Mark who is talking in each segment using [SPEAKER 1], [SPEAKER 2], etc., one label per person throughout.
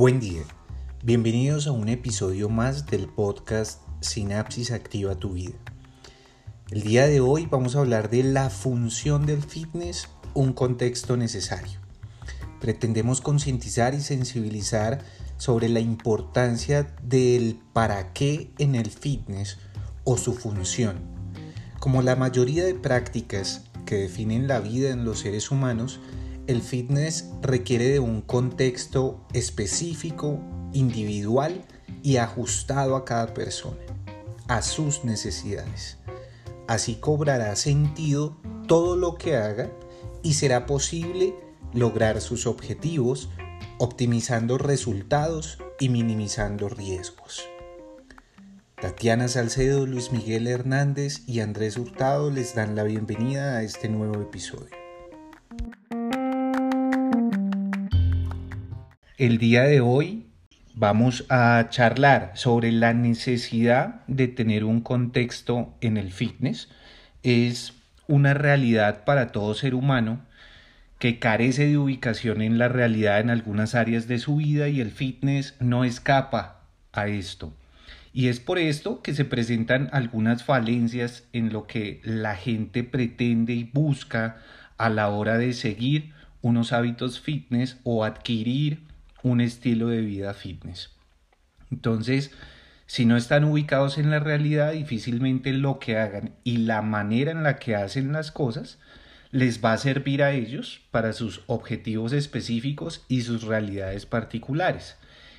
[SPEAKER 1] Buen día, bienvenidos a un episodio más del podcast Sinapsis Activa tu Vida. El día de hoy vamos a hablar de la función del fitness, un contexto necesario. Pretendemos concientizar y sensibilizar sobre la importancia del para qué en el fitness o su función. Como la mayoría de prácticas que definen la vida en los seres humanos, el fitness requiere de un contexto específico, individual y ajustado a cada persona, a sus necesidades. Así cobrará sentido todo lo que haga y será posible lograr sus objetivos, optimizando resultados y minimizando riesgos. Tatiana Salcedo, Luis Miguel Hernández y Andrés Hurtado les dan la bienvenida a este nuevo episodio. El día de hoy vamos a charlar sobre la necesidad de tener un contexto en el fitness. Es una realidad para todo ser humano que carece de ubicación en la realidad en algunas áreas de su vida y el fitness no escapa a esto. Y es por esto que se presentan algunas falencias en lo que la gente pretende y busca a la hora de seguir unos hábitos fitness o adquirir un estilo de vida fitness. Entonces, si no están ubicados en la realidad, difícilmente lo que hagan y la manera en la que hacen las cosas les va a servir a ellos para sus objetivos específicos y sus realidades particulares.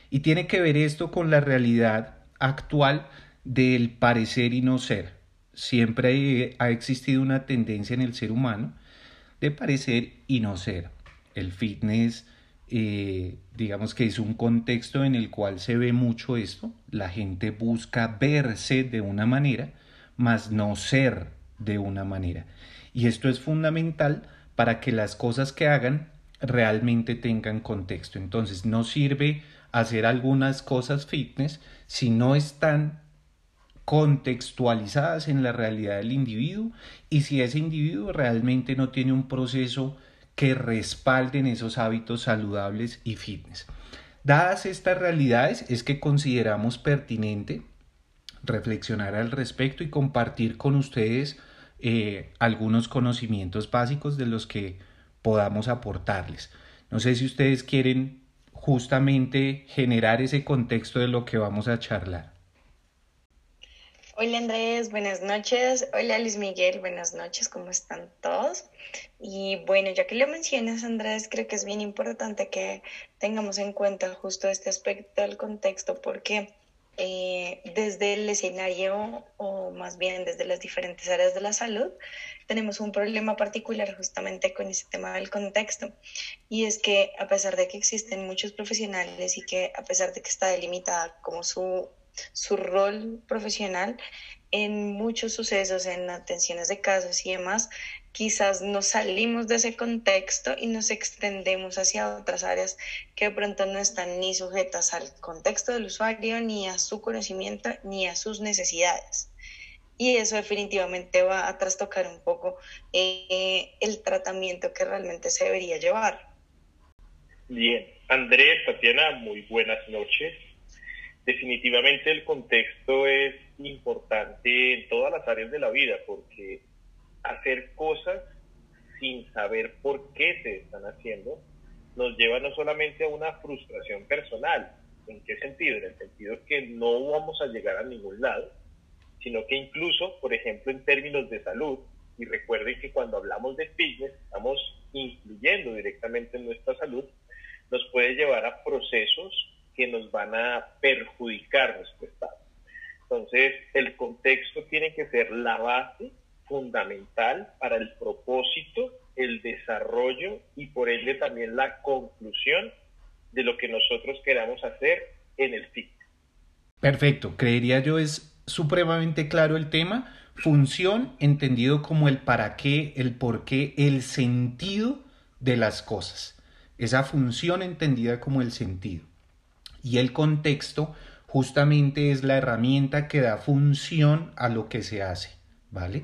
[SPEAKER 1] Y tiene que ver esto con la realidad actual del parecer y no ser. Siempre ha existido una tendencia en el ser humano de parecer y no ser. El fitness eh, digamos que es un contexto en el cual se ve mucho esto, la gente busca verse de una manera, mas no ser de una manera. Y esto es fundamental para que las cosas que hagan realmente tengan contexto. Entonces no sirve hacer algunas cosas fitness si no están contextualizadas en la realidad del individuo y si ese individuo realmente no tiene un proceso que respalden esos hábitos saludables y fitness. Dadas estas realidades, es que consideramos pertinente reflexionar al respecto y compartir con ustedes eh, algunos conocimientos básicos de los que podamos aportarles. No sé si ustedes quieren justamente generar ese contexto de lo que vamos a charlar.
[SPEAKER 2] Hola Andrés, buenas noches. Hola Luis Miguel, buenas noches, ¿cómo están todos? Y bueno, ya que lo mencionas Andrés, creo que es bien importante que tengamos en cuenta justo este aspecto del contexto porque eh, desde el escenario o más bien desde las diferentes áreas de la salud tenemos un problema particular justamente con ese tema del contexto. Y es que a pesar de que existen muchos profesionales y que a pesar de que está delimitada como su su rol profesional en muchos sucesos, en atenciones de casos y demás, quizás nos salimos de ese contexto y nos extendemos hacia otras áreas que de pronto no están ni sujetas al contexto del usuario, ni a su conocimiento, ni a sus necesidades. Y eso definitivamente va a trastocar un poco eh, el tratamiento que realmente se debería llevar.
[SPEAKER 3] Bien, Andrés, Tatiana, muy buenas noches definitivamente el contexto es importante en todas las áreas de la vida porque hacer cosas sin saber por qué se están haciendo nos lleva no solamente a una frustración personal, ¿en qué sentido? En el sentido que no vamos a llegar a ningún lado, sino que incluso, por ejemplo, en términos de salud, y recuerden que cuando hablamos de fitness estamos influyendo directamente en nuestra salud, nos puede llevar a procesos que nos van a perjudicar nuestro estado. Entonces, el contexto tiene que ser la base fundamental para el propósito, el desarrollo y por ende también la conclusión de lo que nosotros queramos hacer en el FIC.
[SPEAKER 1] Perfecto, creería yo es supremamente claro el tema. Función entendido como el para qué, el por qué, el sentido de las cosas. Esa función entendida como el sentido y el contexto justamente es la herramienta que da función a lo que se hace, ¿vale?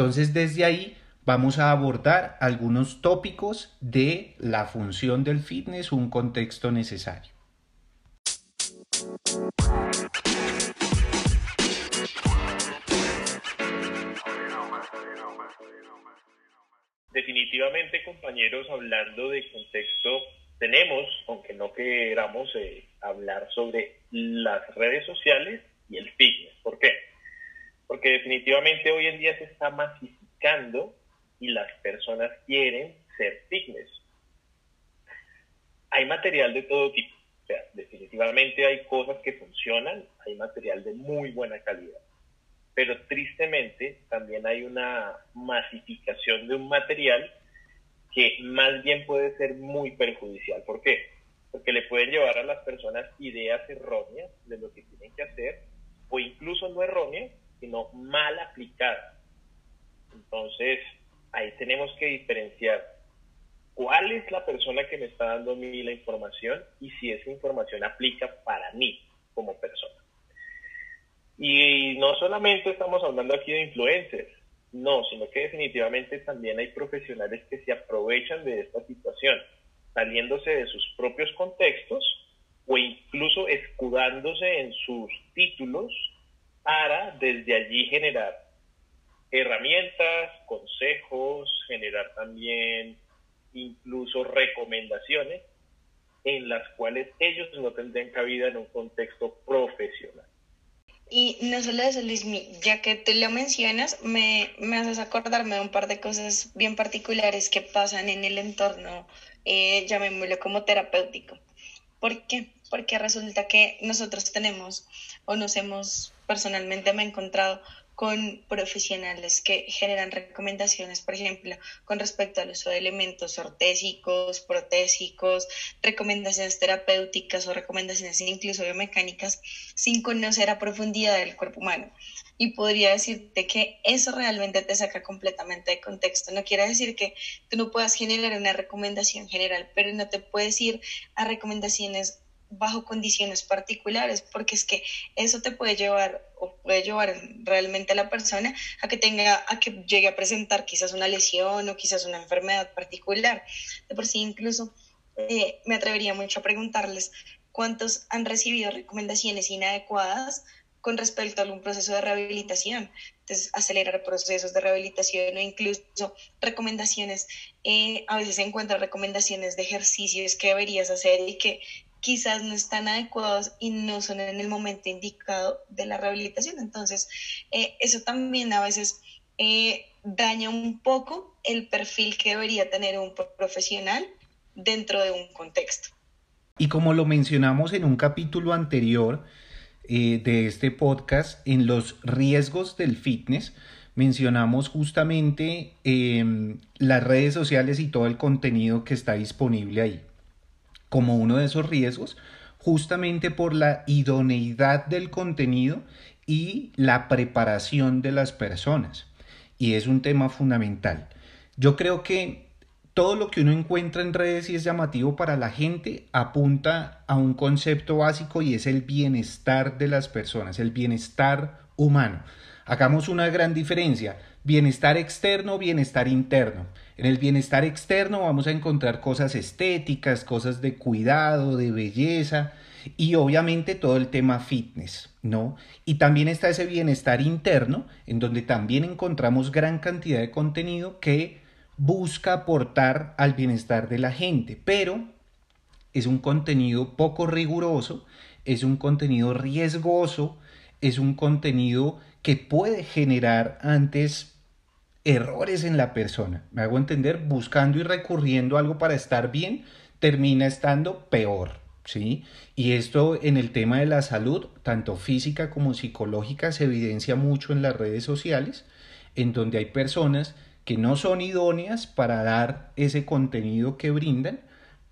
[SPEAKER 1] Entonces desde ahí vamos a abordar algunos tópicos de la función del fitness, un contexto necesario.
[SPEAKER 3] Definitivamente, compañeros, hablando de contexto, tenemos, aunque no queramos, eh, hablar sobre las redes sociales y el fitness. ¿Por qué? Porque definitivamente hoy en día se está masificando y las personas quieren ser fitness. Hay material de todo tipo. O sea, definitivamente hay cosas que funcionan, hay material de muy buena calidad pero tristemente también hay una masificación de un material que más bien puede ser muy perjudicial. ¿Por qué? Porque le pueden llevar a las personas ideas erróneas de lo que tienen que hacer, o incluso no erróneas, sino mal aplicadas. Entonces, ahí tenemos que diferenciar cuál es la persona que me está dando a mí la información y si esa información aplica para mí como persona. Y no solamente estamos hablando aquí de influencers, no, sino que definitivamente también hay profesionales que se aprovechan de esta situación, saliéndose de sus propios contextos o incluso escudándose en sus títulos para desde allí generar herramientas, consejos, generar también incluso recomendaciones en las cuales ellos no tendrían cabida en un contexto profesional.
[SPEAKER 2] Y no solo eso, Luis, ya que te lo mencionas, me, me haces acordarme de un par de cosas bien particulares que pasan en el entorno, eh, llamémoslo como terapéutico. ¿Por qué? Porque resulta que nosotros tenemos o nos hemos, personalmente me he encontrado con profesionales que generan recomendaciones, por ejemplo, con respecto al uso de elementos ortésicos, protésicos, recomendaciones terapéuticas o recomendaciones incluso biomecánicas, sin conocer a profundidad del cuerpo humano. Y podría decirte que eso realmente te saca completamente de contexto. No quiere decir que tú no puedas generar una recomendación general, pero no te puedes ir a recomendaciones bajo condiciones particulares, porque es que eso te puede llevar o puede llevar realmente a la persona a que tenga, a que llegue a presentar quizás una lesión o quizás una enfermedad particular. De por sí incluso eh, me atrevería mucho a preguntarles cuántos han recibido recomendaciones inadecuadas con respecto a algún proceso de rehabilitación. Entonces, acelerar procesos de rehabilitación o incluso recomendaciones. Eh, a veces se encuentran recomendaciones de ejercicios que deberías hacer y que quizás no están adecuados y no son en el momento indicado de la rehabilitación. Entonces, eh, eso también a veces eh, daña un poco el perfil que debería tener un profesional dentro de un contexto.
[SPEAKER 1] Y como lo mencionamos en un capítulo anterior eh, de este podcast, en los riesgos del fitness, mencionamos justamente em, las redes sociales y todo el contenido que está disponible ahí como uno de esos riesgos, justamente por la idoneidad del contenido y la preparación de las personas. Y es un tema fundamental. Yo creo que todo lo que uno encuentra en redes y es llamativo para la gente apunta a un concepto básico y es el bienestar de las personas, el bienestar humano. Hagamos una gran diferencia, bienestar externo, bienestar interno. En el bienestar externo vamos a encontrar cosas estéticas, cosas de cuidado, de belleza y obviamente todo el tema fitness, ¿no? Y también está ese bienestar interno en donde también encontramos gran cantidad de contenido que busca aportar al bienestar de la gente, pero es un contenido poco riguroso, es un contenido riesgoso, es un contenido que puede generar antes errores en la persona. Me hago entender, buscando y recurriendo algo para estar bien, termina estando peor. ¿sí? Y esto en el tema de la salud, tanto física como psicológica, se evidencia mucho en las redes sociales, en donde hay personas que no son idóneas para dar ese contenido que brindan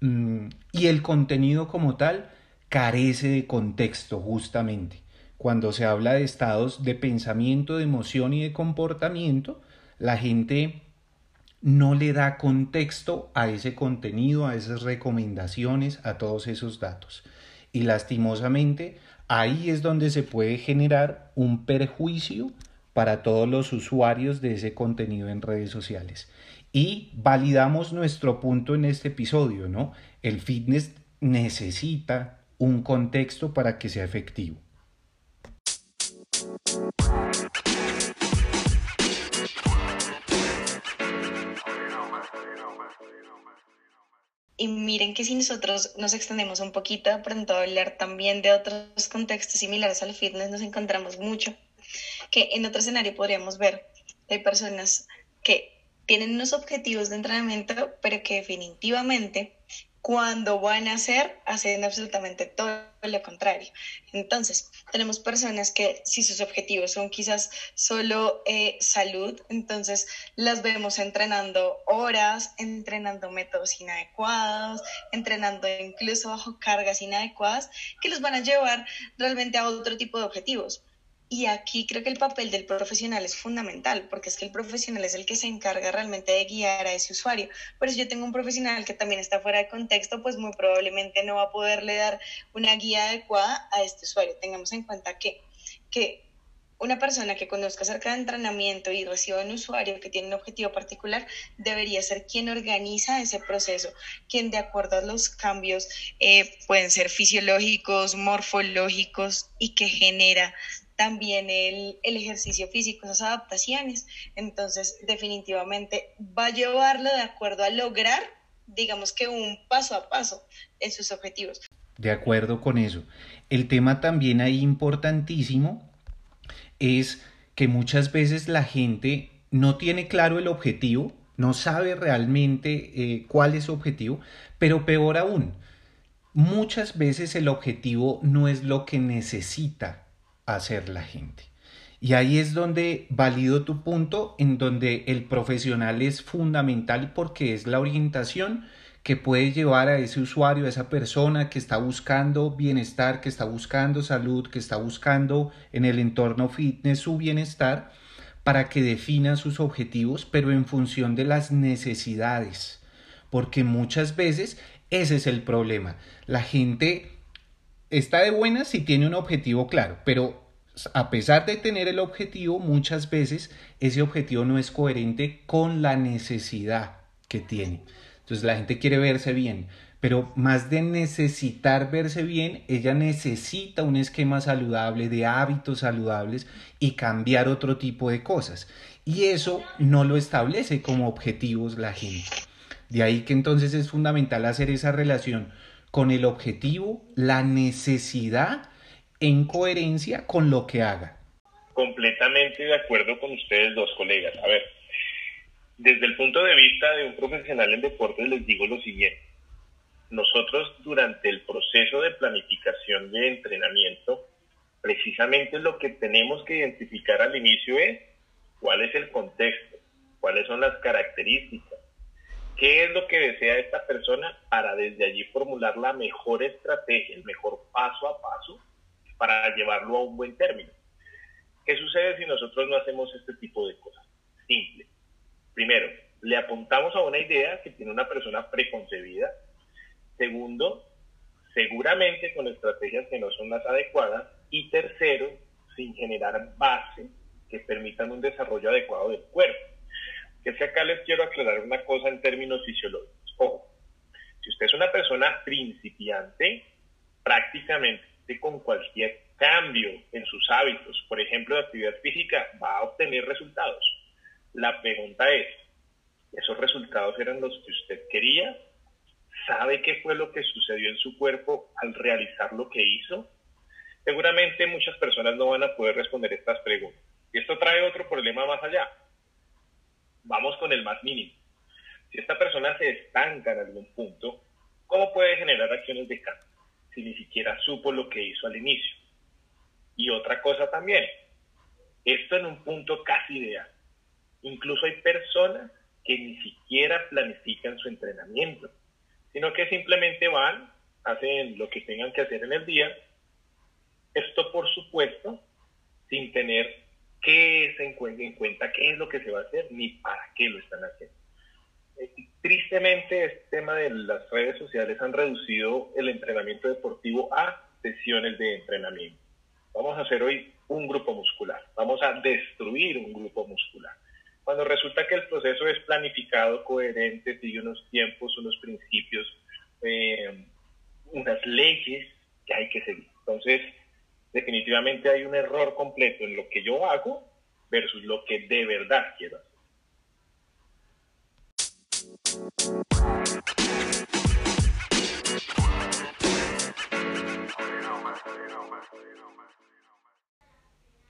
[SPEAKER 1] mm, y el contenido como tal carece de contexto justamente. Cuando se habla de estados de pensamiento, de emoción y de comportamiento, la gente no le da contexto a ese contenido, a esas recomendaciones, a todos esos datos. Y lastimosamente ahí es donde se puede generar un perjuicio para todos los usuarios de ese contenido en redes sociales. Y validamos nuestro punto en este episodio, ¿no? El fitness necesita un contexto para que sea efectivo.
[SPEAKER 2] Y miren que si nosotros nos extendemos un poquito, pronto a hablar también de otros contextos similares al fitness, nos encontramos mucho que en otro escenario podríamos ver, hay personas que tienen unos objetivos de entrenamiento, pero que definitivamente cuando van a hacer, hacen absolutamente todo lo contrario. Entonces, tenemos personas que si sus objetivos son quizás solo eh, salud, entonces las vemos entrenando horas, entrenando métodos inadecuados, entrenando incluso bajo cargas inadecuadas, que los van a llevar realmente a otro tipo de objetivos. Y aquí creo que el papel del profesional es fundamental, porque es que el profesional es el que se encarga realmente de guiar a ese usuario. Pero si yo tengo un profesional que también está fuera de contexto, pues muy probablemente no va a poderle dar una guía adecuada a este usuario. Tengamos en cuenta que, que una persona que conozca acerca de entrenamiento y reciba un usuario que tiene un objetivo particular debería ser quien organiza ese proceso, quien de acuerdo a los cambios eh, pueden ser fisiológicos, morfológicos y que genera también el, el, ejercicio físico, esas adaptaciones. Entonces, definitivamente va a llevarlo de acuerdo a lograr, digamos que un paso a paso en sus objetivos.
[SPEAKER 1] De acuerdo con eso. El tema también ahí importantísimo es que muchas veces la gente no tiene claro el objetivo, no sabe realmente eh, cuál es su objetivo, pero peor aún, muchas veces el objetivo no es lo que necesita hacer la gente. Y ahí es donde valido tu punto, en donde el profesional es fundamental porque es la orientación que puede llevar a ese usuario, a esa persona que está buscando bienestar, que está buscando salud, que está buscando en el entorno fitness su bienestar, para que defina sus objetivos, pero en función de las necesidades. Porque muchas veces ese es el problema. La gente está de buena si tiene un objetivo claro, pero a pesar de tener el objetivo, muchas veces ese objetivo no es coherente con la necesidad que tiene. Entonces la gente quiere verse bien, pero más de necesitar verse bien, ella necesita un esquema saludable, de hábitos saludables y cambiar otro tipo de cosas. Y eso no lo establece como objetivos la gente. De ahí que entonces es fundamental hacer esa relación con el objetivo, la necesidad en coherencia con lo que haga.
[SPEAKER 3] Completamente de acuerdo con ustedes dos colegas. A ver, desde el punto de vista de un profesional en deportes les digo lo siguiente. Nosotros durante el proceso de planificación de entrenamiento, precisamente lo que tenemos que identificar al inicio es cuál es el contexto, cuáles son las características, qué es lo que desea esta persona para desde allí formular la mejor estrategia, el mejor paso a paso para llevarlo a un buen término. ¿Qué sucede si nosotros no hacemos este tipo de cosas? Simple. Primero, le apuntamos a una idea que tiene una persona preconcebida. Segundo, seguramente con estrategias que no son las adecuadas. Y tercero, sin generar base que permitan un desarrollo adecuado del cuerpo. Que si acá les quiero aclarar una cosa en términos fisiológicos. Ojo, si usted es una persona principiante, prácticamente con cualquier cambio en sus hábitos, por ejemplo, de actividad física, va a obtener resultados. La pregunta es, ¿esos resultados eran los que usted quería? ¿Sabe qué fue lo que sucedió en su cuerpo al realizar lo que hizo? Seguramente muchas personas no van a poder responder estas preguntas. Y esto trae otro problema más allá. Vamos con el más mínimo. Si esta persona se estanca en algún punto, ¿cómo puede generar acciones de cambio? si ni siquiera supo lo que hizo al inicio. Y otra cosa también, esto en un punto casi ideal. Incluso hay personas que ni siquiera planifican su entrenamiento, sino que simplemente van, hacen lo que tengan que hacer en el día. Esto, por supuesto, sin tener que se en cuenta qué es lo que se va a hacer ni para qué lo están haciendo. Tristemente, este tema de las redes sociales han reducido el entrenamiento deportivo a sesiones de entrenamiento. Vamos a hacer hoy un grupo muscular, vamos a destruir un grupo muscular. Cuando resulta que el proceso es planificado, coherente, sigue unos tiempos, unos principios, eh, unas leyes que hay que seguir. Entonces, definitivamente hay un error completo en lo que yo hago versus lo que de verdad quiero hacer.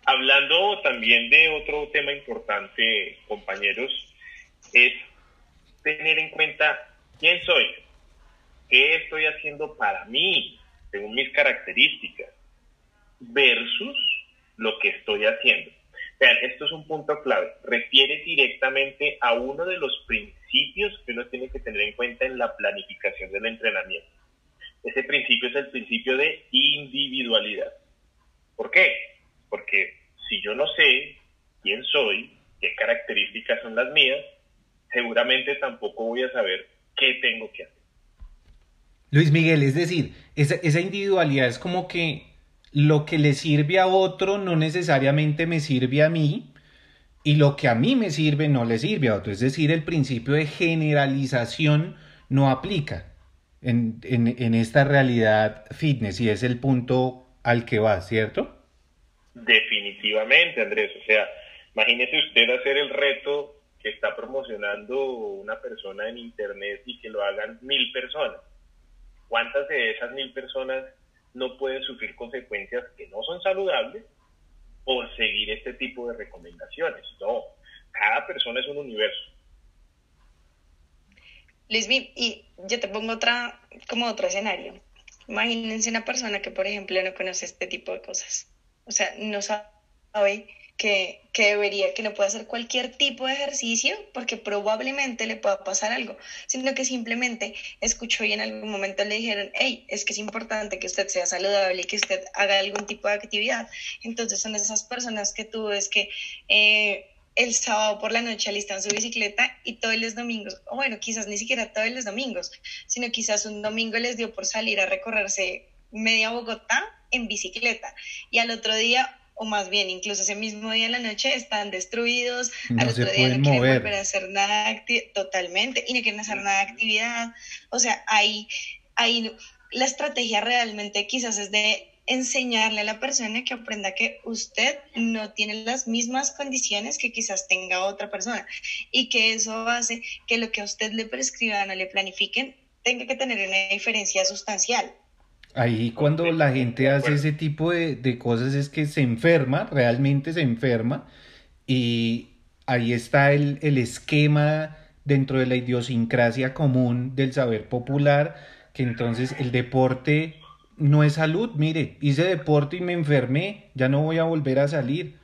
[SPEAKER 3] Hablando también de otro tema importante, compañeros, es tener en cuenta quién soy, qué estoy haciendo para mí, según mis características, versus lo que estoy haciendo. Vean, esto es un punto clave. Refiere directamente a uno de los principios que uno tiene que tener en cuenta en la planificación del entrenamiento. Ese principio es el principio de individualidad. ¿Por qué? Porque si yo no sé quién soy, qué características son las mías, seguramente tampoco voy a saber qué tengo que hacer.
[SPEAKER 1] Luis Miguel, es decir, esa, esa individualidad es como que lo que le sirve a otro no necesariamente me sirve a mí y lo que a mí me sirve no le sirve a otro. Es decir, el principio de generalización no aplica en, en, esta realidad fitness y es el punto al que va, ¿cierto?
[SPEAKER 3] Definitivamente, Andrés. O sea, imagínese usted hacer el reto que está promocionando una persona en Internet y que lo hagan mil personas. ¿Cuántas de esas mil personas no pueden sufrir consecuencias que no son saludables por seguir este tipo de recomendaciones. No, cada persona es un universo.
[SPEAKER 2] Lisby, y yo te pongo otra, como otro escenario. Imagínense una persona que, por ejemplo, no conoce este tipo de cosas. O sea, no sabe que, debería, que no puede hacer cualquier tipo de ejercicio porque probablemente le pueda pasar algo, sino que simplemente escuchó y en algún momento le dijeron, hey, es que es importante que usted sea saludable y que usted haga algún tipo de actividad. Entonces son esas personas que tú ves que... Eh, el sábado por la noche alistan su bicicleta y todos los domingos, o bueno, quizás ni siquiera todos los domingos, sino quizás un domingo les dio por salir a recorrerse media Bogotá en bicicleta y al otro día o más bien incluso ese mismo día en la noche están destruidos, al otro día no quieren volver a hacer nada totalmente y no quieren hacer nada de actividad. O sea, ahí, ahí la estrategia realmente quizás es de enseñarle a la persona que aprenda que usted no tiene las mismas condiciones que quizás tenga otra persona y que eso hace que lo que a usted le prescriban o le planifiquen tenga que tener una diferencia sustancial.
[SPEAKER 1] Ahí cuando la gente hace ese tipo de, cosas es que se enferma, realmente se enferma, y ahí está el, el esquema dentro de la idiosincrasia común del saber popular, que entonces el deporte no es salud, mire, hice deporte y me enfermé, ya no voy a volver a salir.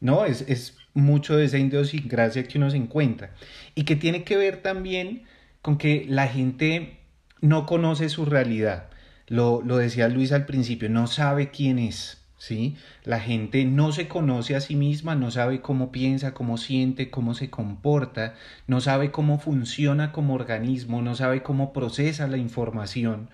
[SPEAKER 1] No, es, es mucho de esa idiosincrasia que uno se encuentra. Y que tiene que ver también con que la gente no conoce su realidad. Lo, decía Luis al principio, no sabe quién es. ¿sí? La gente no se conoce a sí misma, no sabe cómo piensa, cómo siente, cómo se comporta, no sabe cómo funciona como organismo, no sabe cómo procesa la información.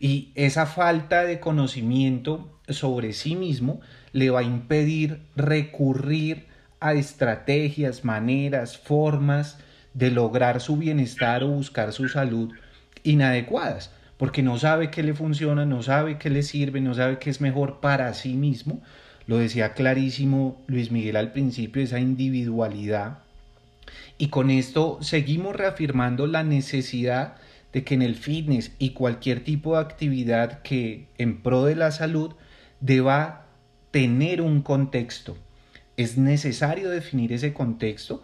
[SPEAKER 1] Y esa falta de conocimiento sobre sí mismo le va a impedir recurrir a estrategias, maneras, formas de lograr su bienestar o buscar su salud inadecuadas porque no sabe qué le funciona, no sabe qué le sirve, no sabe qué es mejor para sí mismo. Lo decía clarísimo Luis Miguel al principio, esa individualidad. Y con esto seguimos reafirmando la necesidad de que en el fitness y cualquier tipo de actividad que en pro de la salud deba tener un contexto. Es necesario definir ese contexto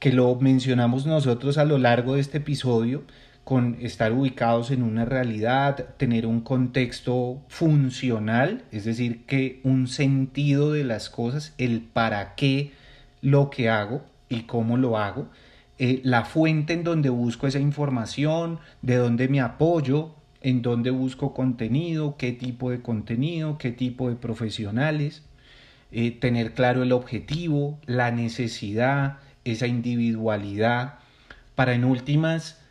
[SPEAKER 1] que lo mencionamos nosotros a lo largo de este episodio con estar ubicados en una realidad, tener un contexto funcional, es decir, que un sentido de las cosas, el para qué lo que hago y cómo lo hago, eh, la fuente en donde busco esa información, de dónde me apoyo, en dónde busco contenido, qué tipo de contenido, qué tipo de profesionales, eh, tener claro el objetivo, la necesidad, esa individualidad, para en últimas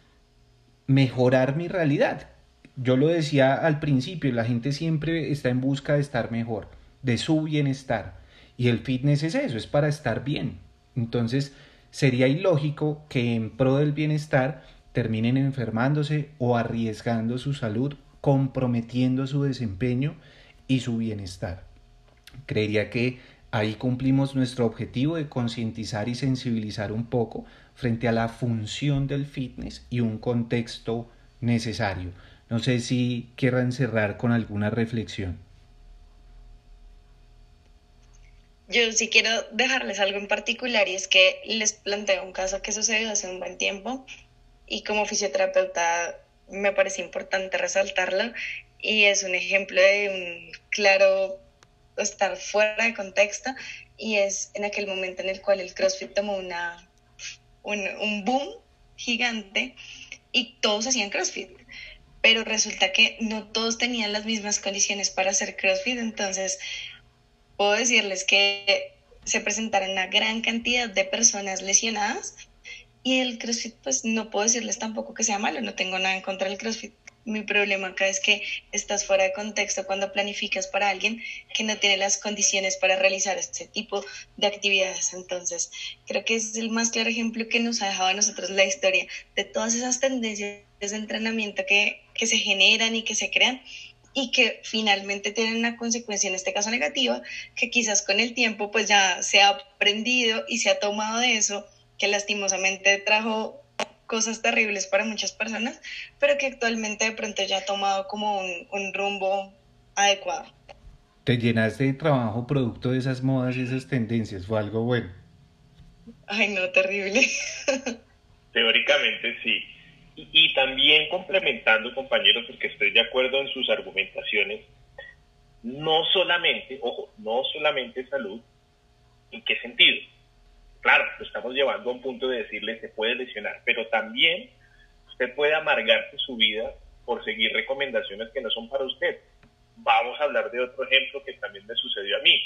[SPEAKER 1] mejorar mi realidad. Yo lo decía al principio, la gente siempre está en busca de estar mejor, de su bienestar. Y el fitness es eso, es para estar bien. Entonces, sería ilógico que en pro del bienestar terminen enfermándose o arriesgando su salud comprometiendo su desempeño y su bienestar. Creería que ahí cumplimos nuestro objetivo de concientizar y sensibilizar un poco frente a la función del fitness y un contexto necesario. No sé si quieran cerrar con alguna reflexión.
[SPEAKER 2] Yo sí quiero dejarles algo en particular y es que les planteo un caso que sucedió hace un buen tiempo y como fisioterapeuta me parece importante resaltarlo y es un ejemplo de un claro estar fuera de contexto y es en aquel momento en el cual el CrossFit tomó una, un, un boom gigante y todos hacían CrossFit pero resulta que no todos tenían las mismas condiciones para hacer CrossFit, entonces puedo decirles que se presentaron una gran cantidad de personas lesionadas y el CrossFit, pues no puedo decirles tampoco que sea malo, no tengo nada en contra del CrossFit. Mi problema acá es que estás fuera de contexto cuando planificas para alguien que no tiene las condiciones para realizar este tipo de actividades. Entonces, creo que es el más claro ejemplo que nos ha dejado a nosotros la historia de todas esas tendencias de entrenamiento que, que se generan y que se crean y que finalmente tienen una consecuencia, en este caso negativa, que quizás con el tiempo pues ya se ha aprendido y se ha tomado de eso, que lastimosamente trajo cosas terribles para muchas personas, pero que actualmente de pronto ya ha tomado como un, un rumbo adecuado.
[SPEAKER 1] Te llenaste de trabajo producto de esas modas y esas tendencias, fue algo bueno.
[SPEAKER 2] Ay, no, terrible.
[SPEAKER 3] Teóricamente sí. Y, también complementando, compañeros, porque estoy de acuerdo en sus argumentaciones, no solamente, ojo, no solamente salud, ¿en qué sentido? Claro, lo estamos llevando a un punto de decirle se puede lesionar, pero también usted puede amargarse su vida por seguir recomendaciones que no son para usted. Vamos a hablar de otro ejemplo que también me sucedió a mí,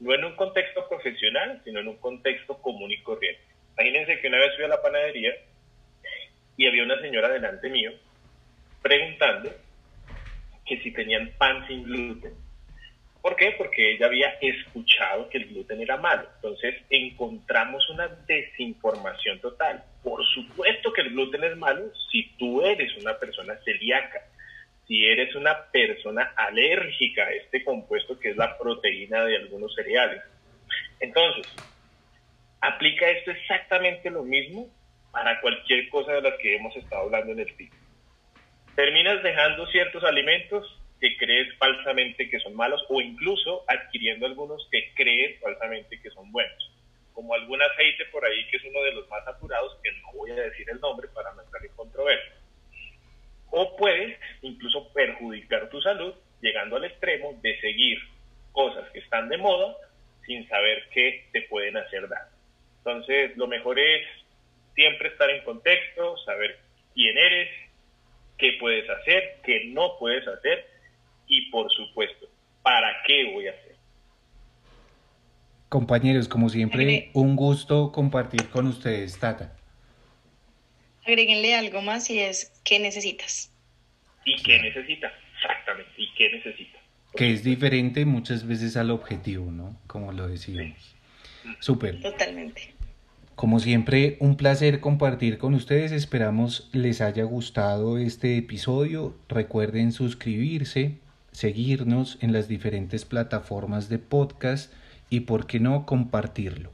[SPEAKER 3] no en un contexto profesional, sino en un contexto común y corriente. Imagínense que una vez fui a la panadería y había una señora delante mío preguntando que si tenían pan sin gluten. ¿Por qué? Porque ella había escuchado que el gluten era malo. Entonces encontramos una desinformación total. Por supuesto que el gluten es malo si tú eres una persona celíaca, si eres una persona alérgica a este compuesto que es la proteína de algunos cereales. Entonces, aplica esto exactamente lo mismo para cualquier cosa de las que hemos estado hablando en el film. Terminas dejando ciertos alimentos que crees falsamente que son malos o incluso adquiriendo algunos que crees falsamente que son buenos, como algún aceite por ahí que es uno de los más saturados, que no voy a decir el nombre para no entrar en controversia. O puedes incluso perjudicar tu salud llegando al extremo de seguir cosas que están de moda sin saber que te pueden hacer daño. Entonces, lo mejor es siempre estar en contexto, saber quién eres, qué puedes hacer, qué no puedes hacer y por supuesto, para qué voy a hacer.
[SPEAKER 1] Compañeros, como siempre, un gusto compartir con ustedes, Tata.
[SPEAKER 2] Agréguenle algo más y es ¿qué necesitas?
[SPEAKER 3] ¿Y qué necesitas? Exactamente, ¿y qué necesitas?
[SPEAKER 1] Que es diferente muchas veces al objetivo, ¿no? Como lo decíamos. Súper.
[SPEAKER 2] Totalmente.
[SPEAKER 1] Como siempre, un placer compartir con ustedes. Esperamos les haya gustado este episodio. Recuerden suscribirse, seguirnos en las diferentes plataformas de podcast y, por qué no, compartirlo.